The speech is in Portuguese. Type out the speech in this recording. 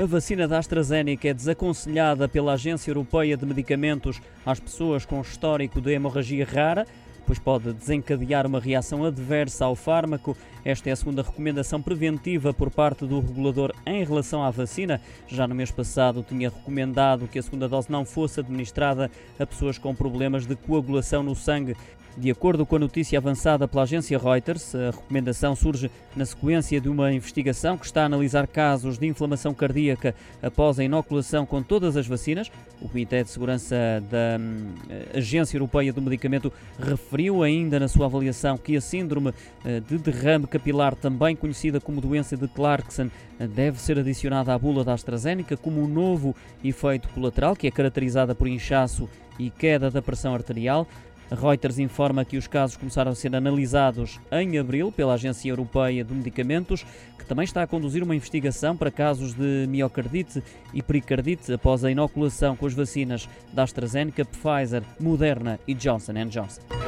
A vacina da AstraZeneca é desaconselhada pela Agência Europeia de Medicamentos às pessoas com histórico de hemorragia rara pois pode desencadear uma reação adversa ao fármaco. Esta é a segunda recomendação preventiva por parte do regulador em relação à vacina. Já no mês passado tinha recomendado que a segunda dose não fosse administrada a pessoas com problemas de coagulação no sangue. De acordo com a notícia avançada pela agência Reuters, a recomendação surge na sequência de uma investigação que está a analisar casos de inflamação cardíaca após a inoculação com todas as vacinas. O Comitê de Segurança da hum, Agência Europeia do Medicamento referiu ainda na sua avaliação que a síndrome eh, de derrame capilar, também conhecida como doença de Clarkson, deve ser adicionada à bula da AstraZeneca como um novo efeito colateral, que é caracterizada por inchaço e queda da pressão arterial. Reuters informa que os casos começaram a ser analisados em abril pela Agência Europeia de Medicamentos, que também está a conduzir uma investigação para casos de miocardite e pericardite após a inoculação com as vacinas da AstraZeneca, Pfizer, Moderna e Johnson Johnson.